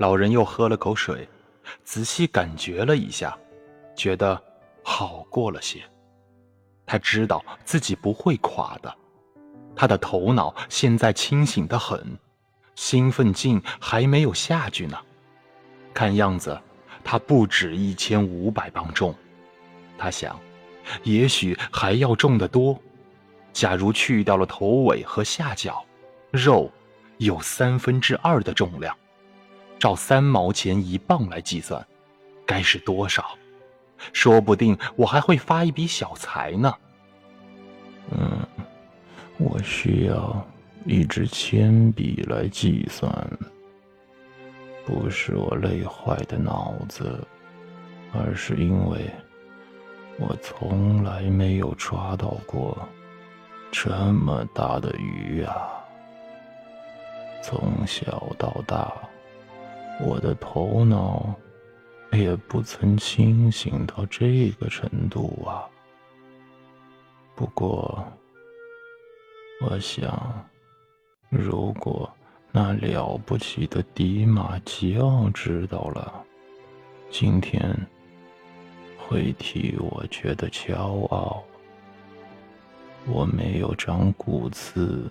老人又喝了口水，仔细感觉了一下，觉得好过了些。他知道自己不会垮的，他的头脑现在清醒的很，兴奋劲还没有下去呢。看样子，他不止一千五百磅重。他想，也许还要重得多。假如去掉了头尾和下角，肉有三分之二的重量。照三毛钱一磅来计算，该是多少？说不定我还会发一笔小财呢。嗯，我需要一支铅笔来计算。不是我累坏的脑子，而是因为我从来没有抓到过这么大的鱼啊！从小到大。我的头脑也不曾清醒到这个程度啊。不过，我想，如果那了不起的迪马吉奥知道了，今天会替我觉得骄傲。我没有长骨刺，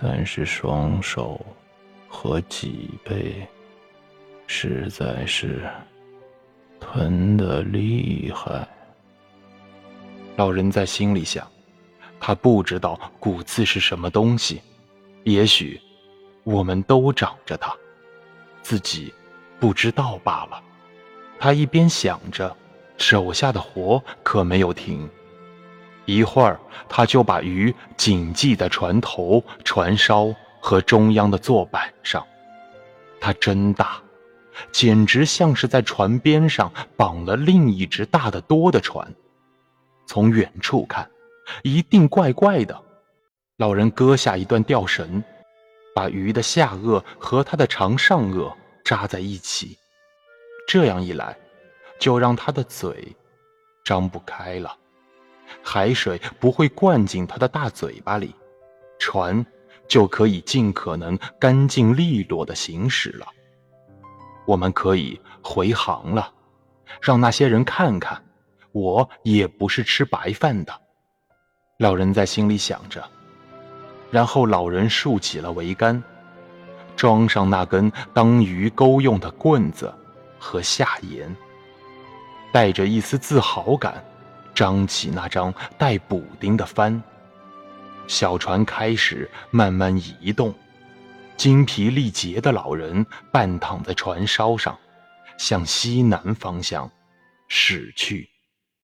但是双手和脊背。实在是疼得厉害。老人在心里想，他不知道骨刺是什么东西，也许我们都长着它，自己不知道罢了。他一边想着，手下的活可没有停。一会儿，他就把鱼紧系在船头、船梢和中央的座板上。它真大。简直像是在船边上绑了另一只大得多的船。从远处看，一定怪怪的。老人割下一段吊绳，把鱼的下颚和它的长上颚扎在一起。这样一来，就让它的嘴张不开了，海水不会灌进它的大嘴巴里，船就可以尽可能干净利落地行驶了。我们可以回航了，让那些人看看，我也不是吃白饭的。老人在心里想着，然后老人竖起了桅杆，装上那根当鱼钩用的棍子和下沿，带着一丝自豪感，张起那张带补丁的帆，小船开始慢慢移动。精疲力竭的老人半躺在船梢上，向西南方向驶去。